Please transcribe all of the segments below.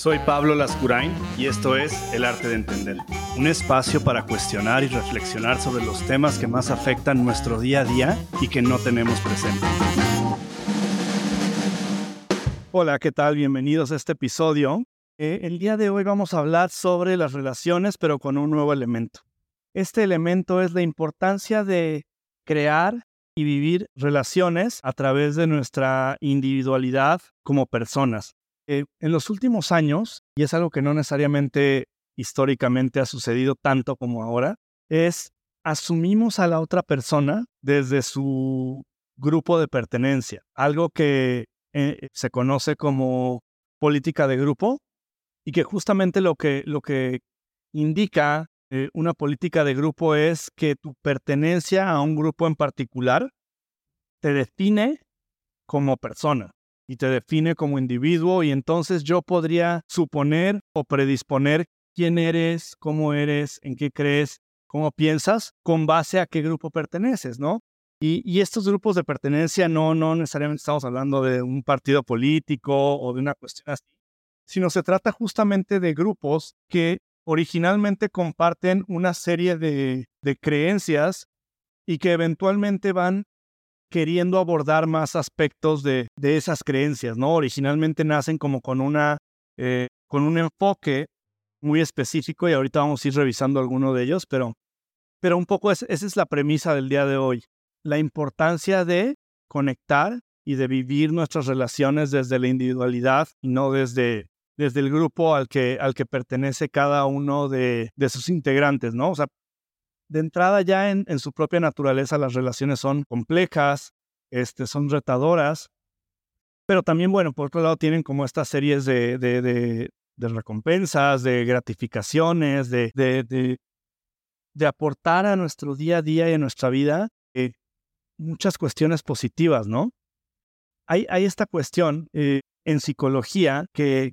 Soy Pablo Lascurain y esto es El Arte de Entender, un espacio para cuestionar y reflexionar sobre los temas que más afectan nuestro día a día y que no tenemos presente. Hola, ¿qué tal? Bienvenidos a este episodio. Eh, el día de hoy vamos a hablar sobre las relaciones, pero con un nuevo elemento. Este elemento es la importancia de crear y vivir relaciones a través de nuestra individualidad como personas. Eh, en los últimos años, y es algo que no necesariamente históricamente ha sucedido tanto como ahora, es asumimos a la otra persona desde su grupo de pertenencia, algo que eh, se conoce como política de grupo y que justamente lo que, lo que indica eh, una política de grupo es que tu pertenencia a un grupo en particular te define como persona y te define como individuo y entonces yo podría suponer o predisponer quién eres, cómo eres, en qué crees, cómo piensas, con base a qué grupo perteneces, ¿no? Y, y, estos grupos de pertenencia no, no necesariamente estamos hablando de un partido político o de una cuestión así, sino se trata justamente de grupos que originalmente comparten una serie de, creencias y que eventualmente van queriendo abordar más aspectos de, esas creencias, ¿no? Originalmente nacen como con, una, eh, con un enfoque muy específico y ahorita vamos a ir revisando alguno de ellos, pero, pero un poco esa es la premisa del día de hoy, la importancia de conectar y de vivir nuestras relaciones desde la individualidad y no desde desde el grupo al que, al que pertenece cada uno de, sus integrantes, ¿no? O sea, de entrada ya en, su propia naturaleza las relaciones son complejas, este, son retadoras, pero también, bueno, por otro lado tienen como estas series de, de, recompensas, de gratificaciones, de, de, aportar a nuestro día a día y a nuestra vida eh, muchas cuestiones positivas, ¿no? Hay, hay esta cuestión, eh, en psicología que,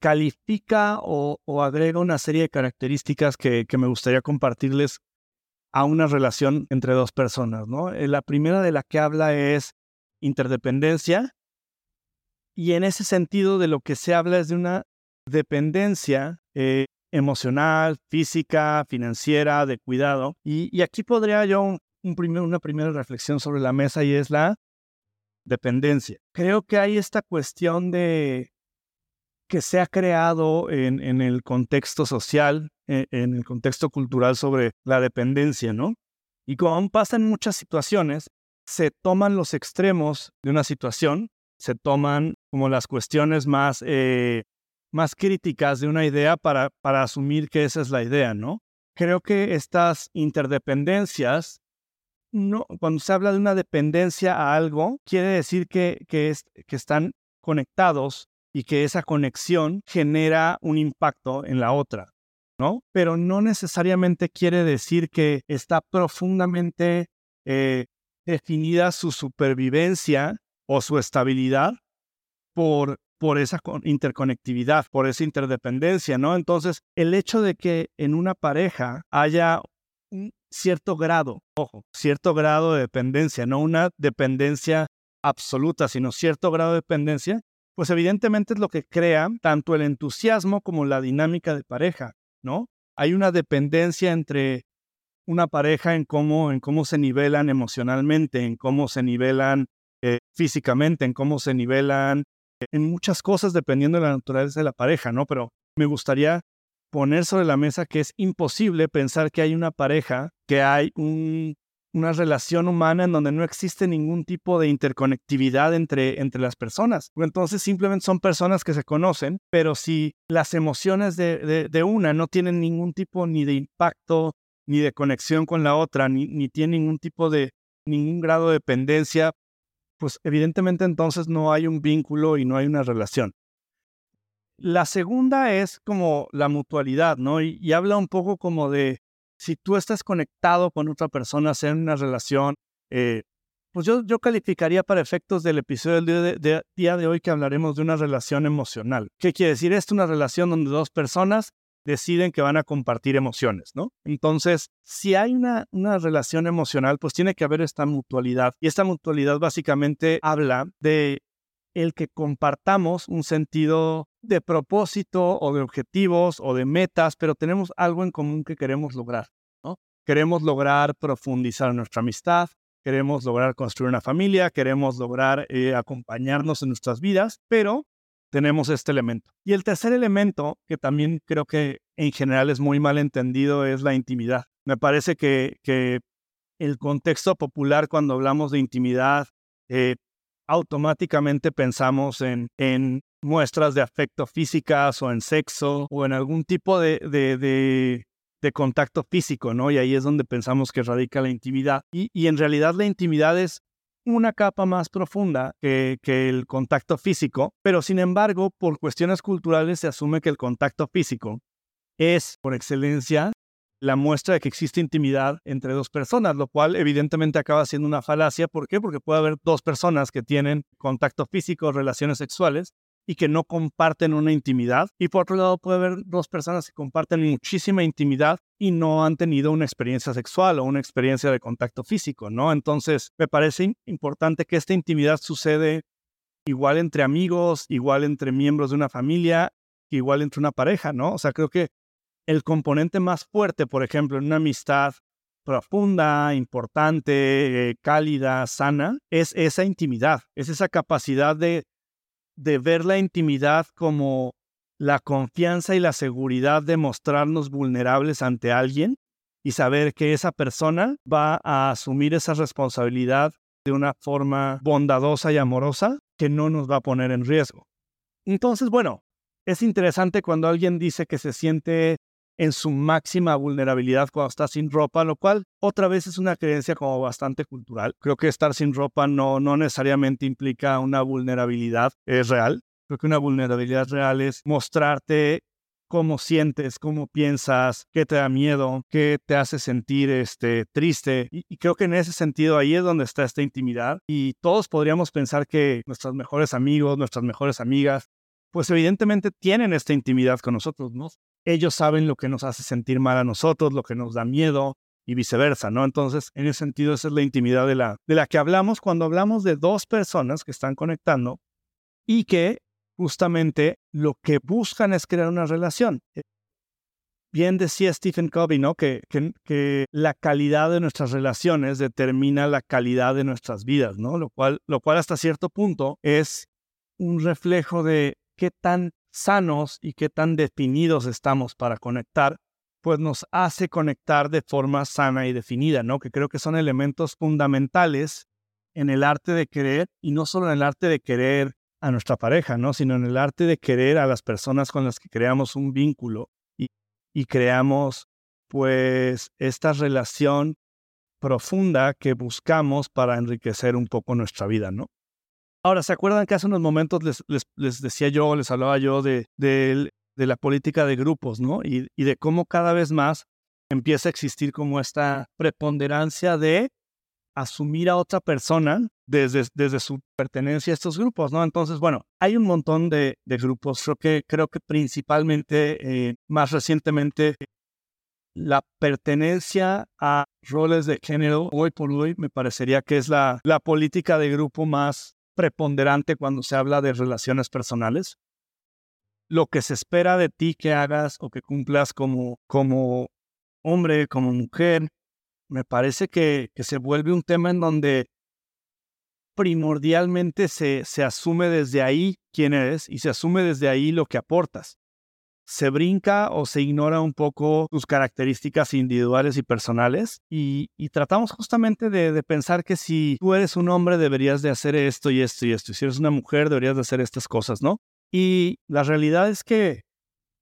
califica o, agrega una serie de características que, me gustaría compartirles a una relación entre dos personas. ¿no? Eh, la primera de la que habla es interdependencia y en ese sentido de lo que se habla es de una dependencia eh, emocional, física, financiera, de cuidado. Y, aquí podría yo un, una primera reflexión sobre la mesa y es la dependencia. Creo que hay esta cuestión de que se ha creado en, el contexto social, e, en, el contexto cultural sobre la dependencia, ¿no? Y como pasa en muchas situaciones, se toman los extremos de una situación, se toman como las cuestiones más, eh, más críticas de una idea para, para asumir que esa es la idea, ¿no? Creo que estas interdependencias cuando se habla de una dependencia a algo, quiere decir que, que están conectados y que esa conexión genera un impacto en la otra, ¿no? Pero no necesariamente quiere decir que está profundamente eh, definida su supervivencia o su estabilidad por, por esa interconectividad, por esa interdependencia, ¿no? Entonces, el hecho de que en una pareja haya un cierto grado, ojo, cierto grado de dependencia, no una dependencia absoluta, sino cierto grado de dependencia, pues evidentemente es lo que crea tanto el entusiasmo como la dinámica de pareja, ¿no? Hay una dependencia entre una pareja en cómo, en cómo se nivelan emocionalmente, en cómo se nivelan eh, físicamente, en cómo se nivelan eh, en muchas cosas dependiendo de la naturaleza de la pareja, ¿no? Pero me gustaría poner sobre la mesa que es imposible pensar que hay una pareja, que hay una relación humana en donde no existe ningún tipo de interconectividad entre, entre las personas. Entonces simplemente son personas que se conocen, pero si las emociones de, de, una no tienen ningún tipo ni de impacto, ni de conexión con la otra, ni, ni tienen ningún tipo de, ningún grado de dependencia, pues evidentemente entonces no hay un vínculo y no hay una relación. La segunda es como la mutualidad, ¿no? Y, habla un poco como de si tú estás conectado con otra persona, sea en una relación, eh, pues yo, yo calificaría para efectos del episodio del día de, día de hoy que hablaremos de una relación emocional. ¿Qué quiere decir esto? Una relación donde dos personas deciden que van a compartir emociones, ¿no? Entonces, si hay una, una relación emocional, pues tiene que haber esta mutualidad. Y esta mutualidad básicamente habla de el que compartamos un sentido de propósito o de objetivos o de metas, pero tenemos algo en común que queremos lograr. ¿no? Queremos lograr profundizar nuestra amistad, queremos lograr construir una familia, queremos lograr eh, acompañarnos en nuestras vidas, pero tenemos este elemento. Y el tercer elemento, que también creo que en general es muy mal entendido, es la intimidad. Me parece que, el contexto popular cuando hablamos de intimidad, eh, automáticamente pensamos en, en, muestras de afecto físicas o en sexo o en algún tipo de, de, contacto físico, ¿no? Y ahí es donde pensamos que radica la intimidad. Y, y en realidad la intimidad es una capa más profunda que, que, el contacto físico, pero sin embargo, por cuestiones culturales se asume que el contacto físico es, por excelencia, la muestra de que existe intimidad entre dos personas, lo cual evidentemente acaba siendo una falacia. ¿Por qué? Porque puede haber dos personas que tienen contacto físico, relaciones sexuales, y que no comparten una intimidad. Y por otro lado, puede haber dos personas que comparten muchísima intimidad y no han tenido una experiencia sexual o una experiencia de contacto físico, ¿no? Entonces, me parece importante que esta intimidad sucede igual entre amigos, igual entre miembros de una familia, igual entre una pareja, ¿no? O sea, creo que el componente más fuerte, por ejemplo, en una amistad profunda, importante, eh, cálida, sana, es esa intimidad, es esa capacidad de, de ver la intimidad como la confianza y la seguridad de mostrarnos vulnerables ante alguien y saber que esa persona va a asumir esa responsabilidad de una forma bondadosa y amorosa que no nos va a poner en riesgo. Entonces, bueno, es interesante cuando alguien dice que se siente en su máxima vulnerabilidad cuando está sin ropa, lo cual otra vez es una creencia como bastante cultural. Creo que estar sin ropa no, no necesariamente implica una vulnerabilidad es real. Creo que una vulnerabilidad real es mostrarte cómo sientes, cómo piensas, qué te da miedo, qué te hace sentir este, triste. Y, y, creo que en ese sentido ahí es donde está esta intimidad. Y todos podríamos pensar que nuestros mejores amigos, nuestras mejores amigas, pues evidentemente tienen esta intimidad con nosotros, ¿no? Ellos saben lo que nos hace sentir mal a nosotros, lo que nos da miedo y viceversa, ¿no? Entonces, en ese sentido, esa es la intimidad de la, de la que hablamos cuando hablamos de dos personas que están conectando y que justamente lo que buscan es crear una relación. Eh, bien decía Stephen Covey, ¿no? Que, que, que, la calidad de nuestras relaciones determina la calidad de nuestras vidas, ¿no? Lo cual, lo cual hasta cierto punto es un reflejo de qué tan sanos y qué tan definidos estamos para conectar, pues nos hace conectar de forma sana y definida, ¿no? Que creo que son elementos fundamentales en el arte de querer y no solo en el arte de querer a nuestra pareja, ¿no? Sino en el arte de querer a las personas con las que creamos un vínculo y, y creamos pues esta relación profunda que buscamos para enriquecer un poco nuestra vida, ¿no? Ahora, ¿se acuerdan que hace unos momentos les, les, decía yo, les hablaba yo de, de, la política de grupos, ¿no? Y, y, de cómo cada vez más empieza a existir como esta preponderancia de asumir a otra persona desde, desde su pertenencia a estos grupos, ¿no? Entonces, bueno, hay un montón de, de grupos, creo que, creo que principalmente, eh, más recientemente, la pertenencia a roles de género, hoy por hoy, me parecería que es la, la política de grupo más preponderante cuando se habla de relaciones personales. Lo que se espera de ti que hagas o que cumplas como, como hombre, como mujer, me parece que, que se vuelve un tema en donde primordialmente se, se asume desde ahí quién eres y se asume desde ahí lo que aportas se brinca o se ignora un poco tus características individuales y personales y, tratamos justamente de, pensar que si tú eres un hombre deberías de hacer esto y esto y esto, y si eres una mujer deberías de hacer estas cosas, ¿no? Y la realidad es que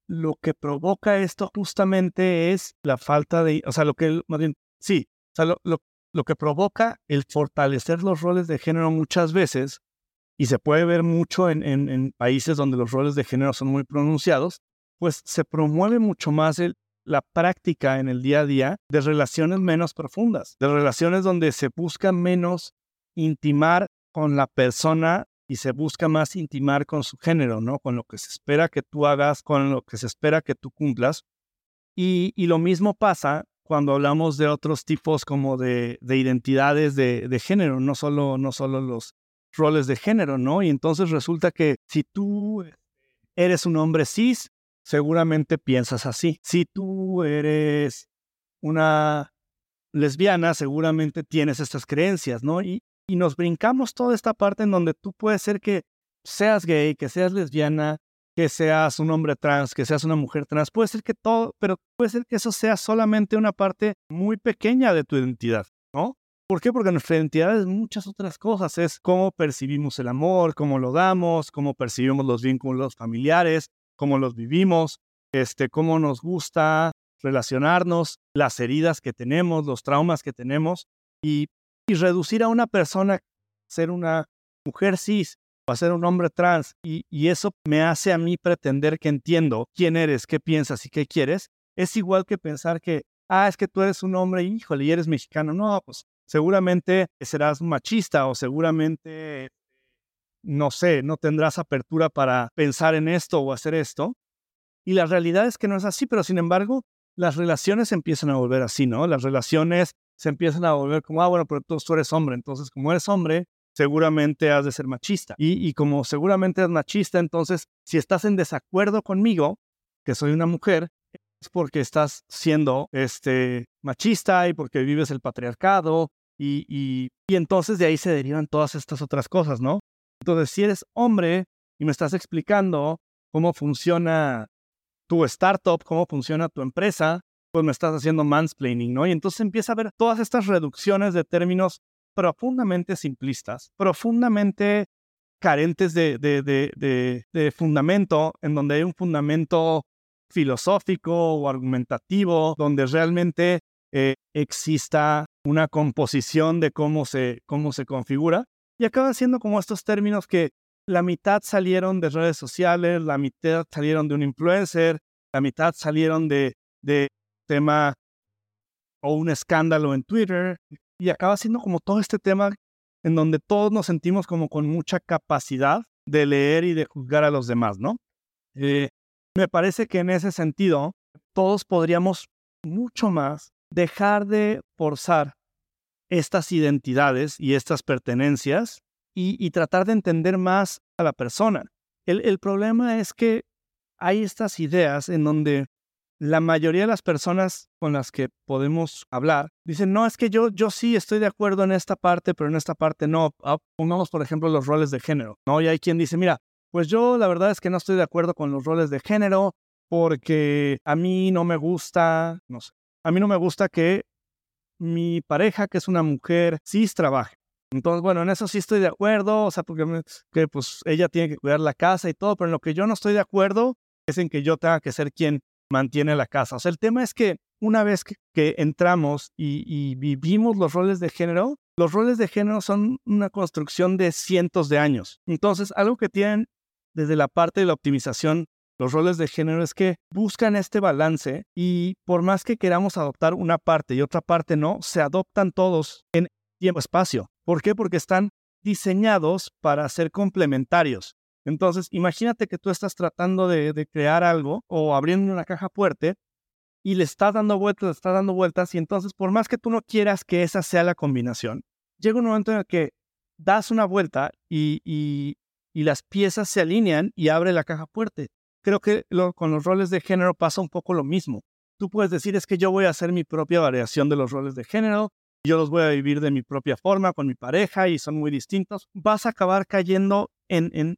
lo que provoca esto justamente es la falta de, o sea, lo que, más sí, o sea, lo, lo que provoca el fortalecer los roles de género muchas veces, y se puede ver mucho en países donde los roles de género son muy pronunciados, pues se promueve mucho más la práctica en el día a día de relaciones menos profundas, de relaciones donde se busca menos intimar con la persona y se busca más intimar con su género, ¿no? Con lo que se espera que tú hagas, con lo que se espera que tú cumplas. Y, lo mismo pasa cuando hablamos de otros tipos como de, identidades de, género, no solo, no solo los, roles de género, ¿no? Y entonces resulta que si tú eres un hombre cis, seguramente piensas así. Si tú eres una lesbiana, seguramente tienes estas creencias, ¿no? Y, y nos brincamos toda esta parte en donde tú puedes ser que seas gay, que seas lesbiana, que seas un hombre trans, que seas una mujer trans, puede ser que todo, pero puede ser que eso sea solamente una parte muy pequeña de tu identidad, ¿no? ¿Por qué? Porque nuestra identidad es muchas otras cosas. Es cómo percibimos el amor, cómo lo damos, cómo percibimos los vínculos familiares, cómo los vivimos, este, cómo nos gusta relacionarnos, las heridas que tenemos, los traumas que tenemos. Y, reducir a una persona ser una mujer cis o a ser un hombre trans. Y, y eso me hace a mí pretender que entiendo quién eres, qué piensas y qué quieres. Es igual que pensar que, ah, es que tú eres un hombre, híjole, y eres mexicano. No, pues seguramente serás machista o seguramente, no sé, no tendrás apertura para pensar en esto o hacer esto. Y la realidad es que no es así, pero sin embargo, las relaciones empiezan a volver así, ¿no? Las relaciones se empiezan a volver como, ah, bueno, pero tú, eres hombre, entonces como eres hombre, seguramente has de ser machista. Y, como seguramente eres machista, entonces si estás en desacuerdo conmigo, que soy una mujer, porque estás siendo este, machista y porque vives el patriarcado y, y entonces de ahí se derivan todas estas otras cosas, ¿no? Entonces, si eres hombre y me estás explicando cómo funciona tu startup, cómo funciona tu empresa, pues me estás haciendo mansplaining, ¿no? Y entonces empieza a ver todas estas reducciones de términos profundamente simplistas, profundamente carentes de, de, de, de, fundamento, en donde hay un fundamento filosófico o argumentativo, donde realmente eh, exista una composición de cómo se, cómo se configura. Y acaban siendo como estos términos que la mitad salieron de redes sociales, la mitad salieron de un influencer, la mitad salieron de, de tema o un escándalo en Twitter. Y acaba siendo como todo este tema en donde todos nos sentimos como con mucha capacidad de leer y de juzgar a los demás, ¿no? Eh, me parece que en ese sentido, todos podríamos mucho más dejar de forzar estas identidades y estas pertenencias y, tratar de entender más a la persona. El, problema es que hay estas ideas en donde la mayoría de las personas con las que podemos hablar dicen, no, es que yo, yo sí estoy de acuerdo en esta parte, pero en esta parte no. Ah, pongamos, por ejemplo, los roles de género, ¿no? Y hay quien dice, mira, pues yo la verdad es que no estoy de acuerdo con los roles de género porque a mí no me gusta, no sé, a mí no me gusta que mi pareja, que es una mujer, cis, trabaje. Entonces, bueno, en eso sí estoy de acuerdo, o sea, porque que, pues ella tiene que cuidar la casa y todo, pero en lo que yo no estoy de acuerdo es en que yo tenga que ser quien mantiene la casa. O sea, el tema es que una vez que, entramos y, y, vivimos los roles de género, los roles de género son una construcción de cientos de años. Entonces, algo que tienen desde la parte de la optimización, los roles de género es que buscan este balance y por más que queramos adoptar una parte y otra parte no, se adoptan todos en tiempo-espacio. ¿Por qué? Porque están diseñados para ser complementarios. Entonces, imagínate que tú estás tratando de, crear algo o abriendo una caja fuerte y le estás dando vueltas, le estás dando vueltas y entonces por más que tú no quieras que esa sea la combinación, llega un momento en el que das una vuelta y, y las piezas se alinean y abre la caja fuerte. Creo que con los roles de género pasa un poco lo mismo. Tú puedes decir es que yo voy a hacer mi propia variación de los roles de género, yo los voy a vivir de mi propia forma con mi pareja y son muy distintos. Vas a acabar cayendo en, en,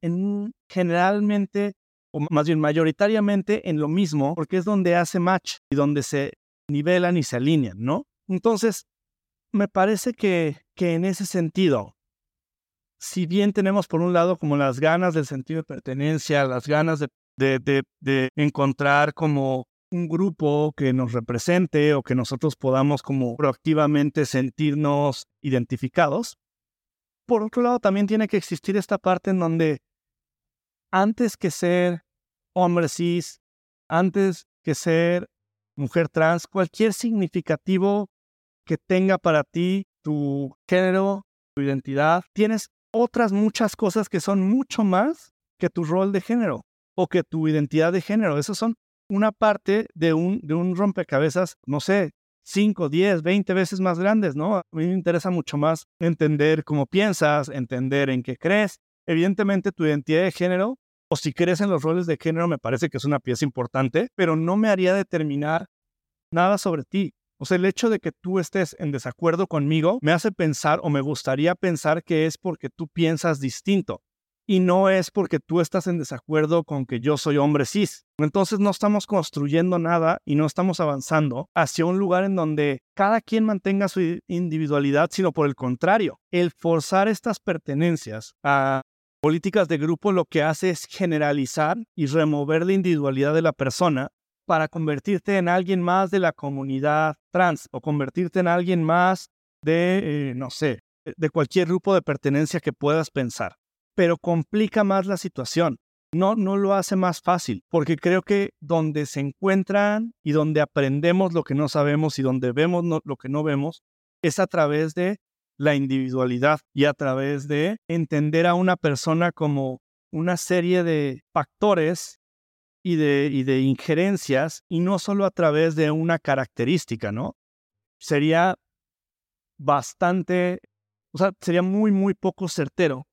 en generalmente, o más bien mayoritariamente, en lo mismo, porque es donde hace match y donde se nivelan y se alinean, ¿no? Entonces, me parece que en ese sentido, si bien tenemos por un lado como las ganas del sentido de pertenencia, las ganas de, encontrar como un grupo que nos represente o que nosotros podamos como proactivamente sentirnos identificados, por otro lado también tiene que existir esta parte en donde antes que ser hombre cis, antes que ser mujer trans, cualquier significativo que tenga para ti tu género, tu identidad, tienes otras muchas cosas que son mucho más que tu rol de género o que tu identidad de género. Esas son una parte de un, de un rompecabezas, no sé, 5, 10, 20 veces más grandes, ¿no? A mí me interesa mucho más entender cómo piensas, entender en qué crees. Evidentemente tu identidad de género o si crees en los roles de género me parece que es una pieza importante, pero no me haría determinar nada sobre ti. O sea, el hecho de que tú estés en desacuerdo conmigo me hace pensar o me gustaría pensar que es porque tú piensas distinto y no es porque tú estás en desacuerdo con que yo soy hombre cis. Entonces no estamos construyendo nada y no estamos avanzando hacia un lugar en donde cada quien mantenga su individualidad, sino por el contrario, el forzar estas pertenencias a políticas de grupo lo que hace es generalizar y remover la individualidad de la persona para convertirte en alguien más de la comunidad trans o convertirte en alguien más de, eh, no sé, de cualquier grupo de pertenencia que puedas pensar. Pero complica más la situación. No, no lo hace más fácil, porque creo que donde se encuentran y donde aprendemos lo que no sabemos y donde vemos lo que no vemos, es a través de la individualidad y a través de entender a una persona como una serie de factores y de, y de injerencias y no solo a través de una característica, ¿no? Sería bastante, o sea, sería muy, muy poco certero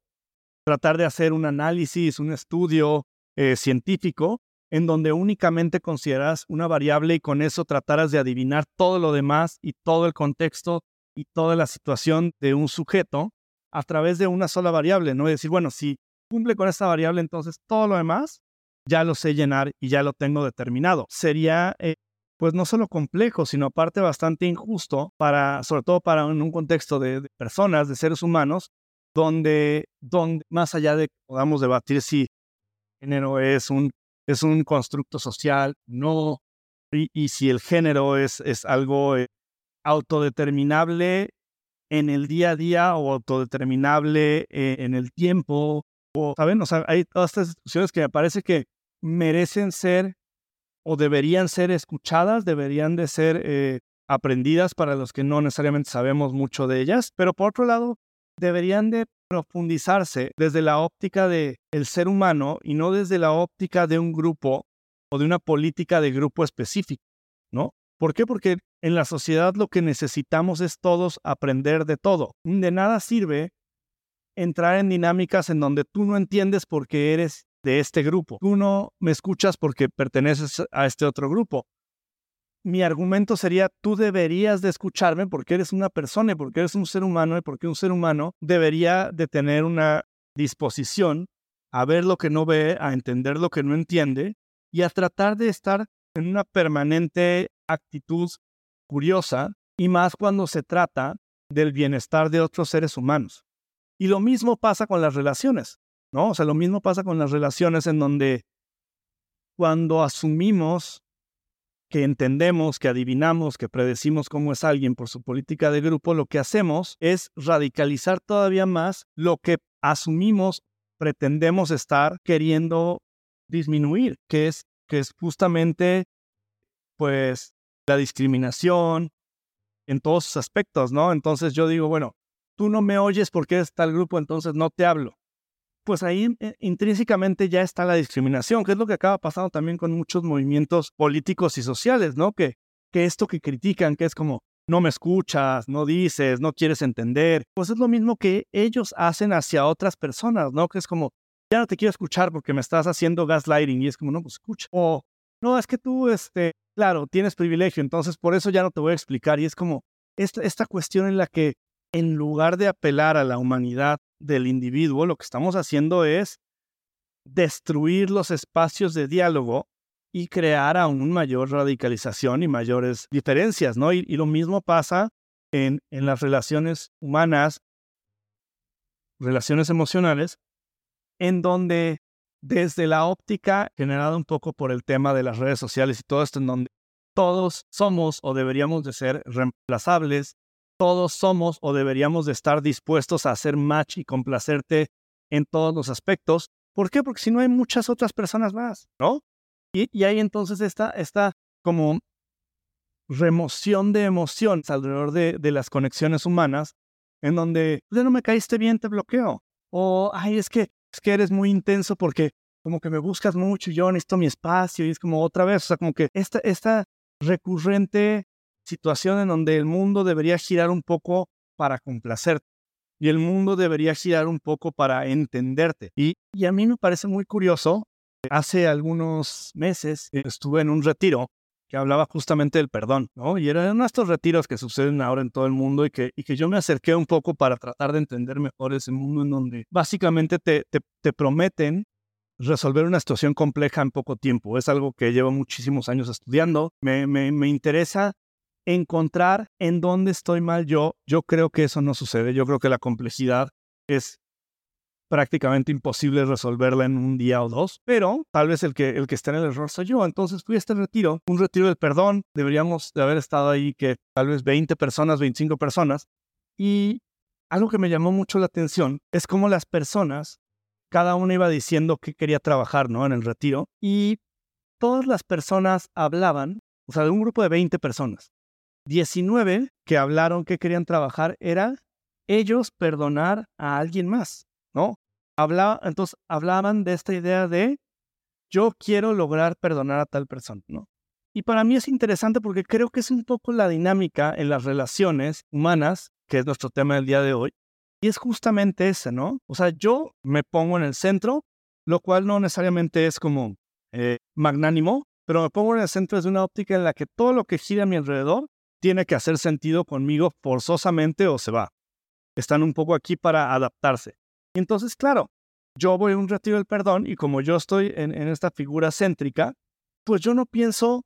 tratar de hacer un análisis, un estudio eh, científico en donde únicamente consideras una variable y con eso trataras de adivinar todo lo demás y todo el contexto y toda la situación de un sujeto a través de una sola variable, ¿no? Y decir, bueno, si cumple con esta variable, entonces todo lo demás ya lo sé llenar y ya lo tengo determinado. Sería, eh, pues no solo complejo, sino aparte bastante injusto para, sobre todo para un contexto de, personas, de seres humanos, donde, donde más allá de que podamos debatir si género es un, es un constructo social, no, y, si el género es, es algo eh, autodeterminable en el día a día o autodeterminable eh, en el tiempo, o, ¿saben? O sea, hay todas estas discusiones que me parece que merecen ser o deberían ser escuchadas, deberían de ser eh, aprendidas para los que no necesariamente sabemos mucho de ellas, pero por otro lado, deberían de profundizarse desde la óptica del el ser humano y no desde la óptica de un grupo o de una política de grupo específico, ¿no? ¿Por qué? Porque en la sociedad lo que necesitamos es todos aprender de todo. De nada sirve entrar en dinámicas en donde tú no entiendes por qué eres de este grupo. Tú no me escuchas porque perteneces a este otro grupo. Mi argumento sería, tú deberías de escucharme porque eres una persona y porque eres un ser humano y porque un ser humano debería de tener una disposición a ver lo que no ve, a entender lo que no entiende y a tratar de estar en una permanente actitud curiosa y más cuando se trata del bienestar de otros seres humanos. Y lo mismo pasa con las relaciones. ¿No? O sea, lo mismo pasa con las relaciones en donde cuando asumimos que entendemos, que adivinamos, que predecimos cómo es alguien por su política de grupo, lo que hacemos es radicalizar todavía más lo que asumimos, pretendemos estar queriendo disminuir, que es, que es justamente, pues, la discriminación en todos sus aspectos, ¿no? Entonces yo digo, bueno, tú no me oyes porque es tal grupo, entonces no te hablo pues ahí eh, intrínsecamente ya está la discriminación, que es lo que acaba pasando también con muchos movimientos políticos y sociales, ¿no? Que, que esto que critican, que es como, no me escuchas, no dices, no quieres entender, pues es lo mismo que ellos hacen hacia otras personas, ¿no? Que es como, ya no te quiero escuchar porque me estás haciendo gaslighting y es como, no, pues escucha. O, no, es que tú, este, claro, tienes privilegio, entonces por eso ya no te voy a explicar. Y es como esta, esta cuestión en la que en lugar de apelar a la humanidad del individuo, lo que estamos haciendo es destruir los espacios de diálogo y crear aún mayor radicalización y mayores diferencias, ¿no? Y, lo mismo pasa en, en las relaciones humanas, relaciones emocionales, en donde desde la óptica generada un poco por el tema de las redes sociales y todo esto, en donde todos somos o deberíamos de ser reemplazables, todos somos o deberíamos de estar dispuestos a hacer match y complacerte en todos los aspectos. ¿Por qué? Porque si no hay muchas otras personas más, ¿no? Y, hay entonces esta, esta como remoción de emociones alrededor de, de las conexiones humanas, en donde, ya no me caíste bien, te bloqueo. O, ay, es que, es que eres muy intenso porque como que me buscas mucho y yo necesito mi espacio y es como otra vez, o sea, como que esta, esta recurrente situación en donde el mundo debería girar un poco para complacerte y el mundo debería girar un poco para entenderte. Y, y a mí me parece muy curioso, hace algunos meses estuve en un retiro que hablaba justamente del perdón, ¿no? Y eran estos retiros que suceden ahora en todo el mundo y que, y que yo me acerqué un poco para tratar de entender mejor ese mundo en donde básicamente te, te, te prometen resolver una situación compleja en poco tiempo. Es algo que llevo muchísimos años estudiando. Me, me, me interesa encontrar en dónde estoy mal yo. Yo creo que eso no sucede. Yo creo que la complejidad es prácticamente imposible resolverla en un día o dos, pero tal vez el que, el que está en el error soy yo. Entonces fui a este retiro, un retiro del perdón. Deberíamos de haber estado ahí que tal vez 20 personas, 25 personas. Y algo que me llamó mucho la atención es cómo las personas, cada una iba diciendo que quería trabajar, ¿no? En el retiro. Y todas las personas hablaban, o sea, de un grupo de 20 personas. 19 que hablaron que querían trabajar era ellos perdonar a alguien más. ¿no? Hablaba, entonces hablaban de esta idea de yo quiero lograr perdonar a tal persona, ¿no? Y para mí es interesante porque creo que es un poco la dinámica en las relaciones humanas, que es nuestro tema del día de hoy, y es justamente ese, ¿no? O sea, yo me pongo en el centro, lo cual no necesariamente es como eh, magnánimo, pero me pongo en el centro desde una óptica en la que todo lo que gira a mi alrededor tiene que hacer sentido conmigo forzosamente o se va. Están un poco aquí para adaptarse. Entonces, claro, yo voy a un retiro del perdón y como yo estoy en, esta figura céntrica, pues yo no pienso,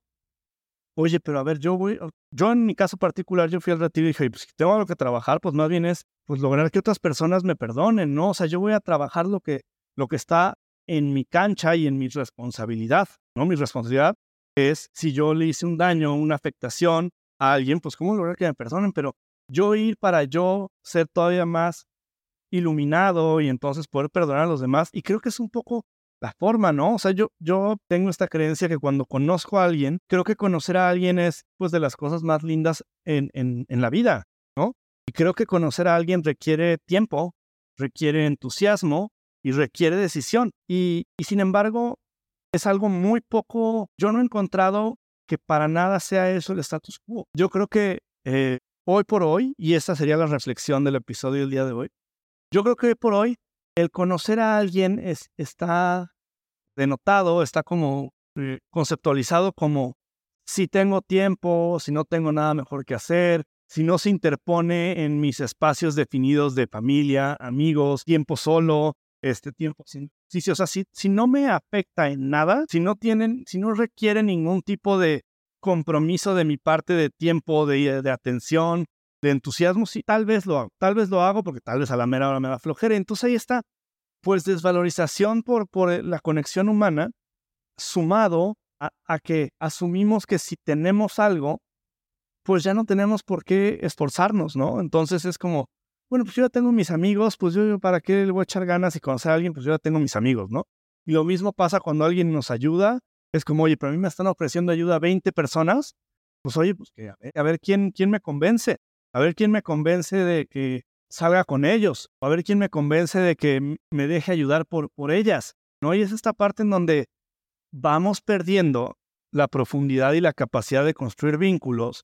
oye, pero a ver, yo voy, yo en mi caso particular, yo fui al retiro y dije, pues si tengo algo que trabajar, pues más bien es pues lograr que otras personas me perdonen, ¿no? O sea, yo voy a trabajar lo que, lo que está en mi cancha y en mi responsabilidad, ¿no? Mi responsabilidad es si yo le hice un daño, una afectación a alguien, pues cómo lograr que me perdonen, pero yo ir para yo ser todavía más iluminado y entonces poder perdonar a los demás. Y creo que es un poco la forma, ¿no? O sea, yo, yo tengo esta creencia que cuando conozco a alguien, creo que conocer a alguien es pues de las cosas más lindas en, en, en la vida, ¿no? Y creo que conocer a alguien requiere tiempo, requiere entusiasmo y requiere decisión. Y, y sin embargo, es algo muy poco, yo no he encontrado que para nada sea eso el status quo. Yo creo que eh, hoy por hoy, y esta sería la reflexión del episodio del día de hoy, yo creo que por hoy el conocer a alguien es, está denotado, está como eh, conceptualizado como si tengo tiempo, si no tengo nada mejor que hacer, si no se interpone en mis espacios definidos de familia, amigos, tiempo solo, este tiempo sin o sea, si, no me afecta en nada, si no tienen, si no requiere ningún tipo de compromiso de mi parte de tiempo, de, de atención, de entusiasmo, sí, tal vez lo hago, tal vez lo hago porque tal vez a la mera hora me da flojera. Entonces ahí está, pues desvalorización por, por eh, la conexión humana, sumado a, a, que asumimos que si tenemos algo, pues ya no tenemos por qué esforzarnos, ¿no? Entonces es como, bueno, pues yo ya tengo mis amigos, pues yo para qué le voy a echar ganas y conocer a alguien, pues yo ya tengo mis amigos, ¿no? Y lo mismo pasa cuando alguien nos ayuda, es como, oye, pero a mí me están ofreciendo ayuda a 20 personas, pues oye, pues a ver, a ver quién, quién me convence a ver quién me convence de que salga con ellos, a ver quién me convence de que me deje ayudar por, por ellas. ¿no? Y es esta parte en donde vamos perdiendo la profundidad y la capacidad de construir vínculos,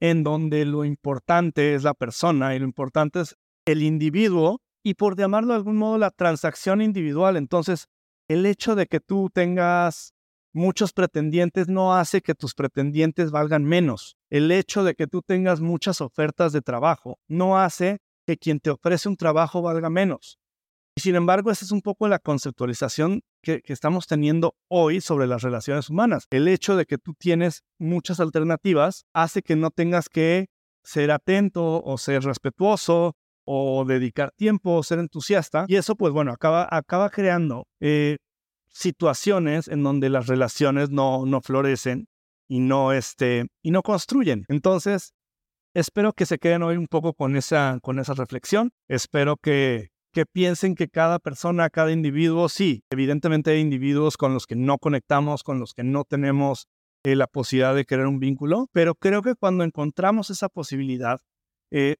en donde lo importante es la persona y lo importante es el individuo y por llamarlo de algún modo la transacción individual. Entonces, el hecho de que tú tengas muchos pretendientes no hace que tus pretendientes valgan menos. El hecho de que tú tengas muchas ofertas de trabajo no hace que quien te ofrece un trabajo valga menos. Y sin embargo, esa es un poco la conceptualización que, estamos teniendo hoy sobre las relaciones humanas. El hecho de que tú tienes muchas alternativas hace que no tengas que ser atento o ser respetuoso o dedicar tiempo o ser entusiasta. Y eso, pues bueno, acaba, acaba creando eh, situaciones en donde las relaciones no, no florecen y no, este, y no construyen. Entonces, espero que se queden hoy un poco con esa, con esa reflexión. Espero que, que piensen que cada persona, cada individuo, sí, evidentemente hay individuos con los que no conectamos, con los que no tenemos eh, la posibilidad de crear un vínculo, pero creo que cuando encontramos esa posibilidad, eh,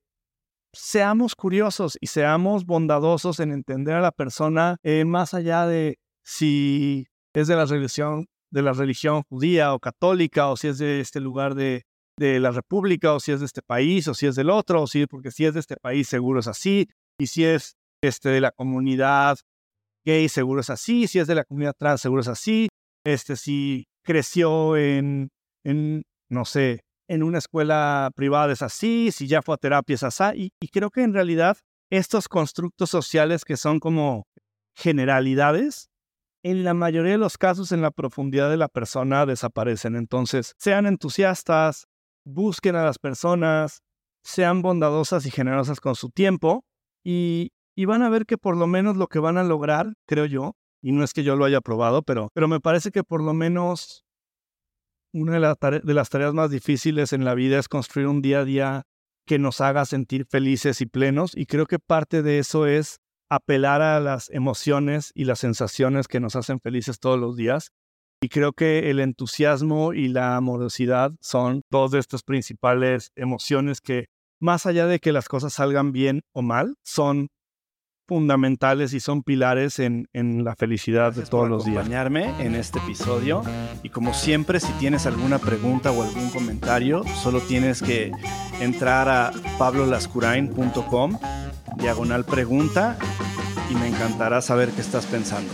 seamos curiosos y seamos bondadosos en entender a la persona eh, más allá de si es de la religión, de la religión judía o católica, o si es de este lugar de, la República o si es de este país o si es del otro, o si, porque si es de este país seguro es así, y si es este, de la comunidad gay seguro es así, si es de la comunidad trans seguro es así, este, si creció en, en no sé, en una escuela privada es así, si ya fue a terapia es así, y, y creo que en realidad estos constructos sociales que son como generalidades, en la mayoría de los casos en la profundidad de la persona desaparecen. Entonces, sean entusiastas, busquen a las personas, sean bondadosas y generosas con su tiempo y, van a ver que por lo menos lo que van a lograr, creo yo, y no es que yo lo haya probado, pero, pero me parece que por lo menos una de, de las tareas más difíciles en la vida es construir un día a día que nos haga sentir felices y plenos y creo que parte de eso es apelar a las emociones y las sensaciones que nos hacen felices todos los días. Y creo que el entusiasmo y la amorosidad son dos de estas principales emociones que, más allá de que las cosas salgan bien o mal, son fundamentales y son pilares en, la felicidad de todos los días. acompañarme en este episodio y como siempre si tienes alguna pregunta o algún comentario solo tienes que entrar a pablolascurain.com diagonal pregunta y me encantará saber qué estás pensando.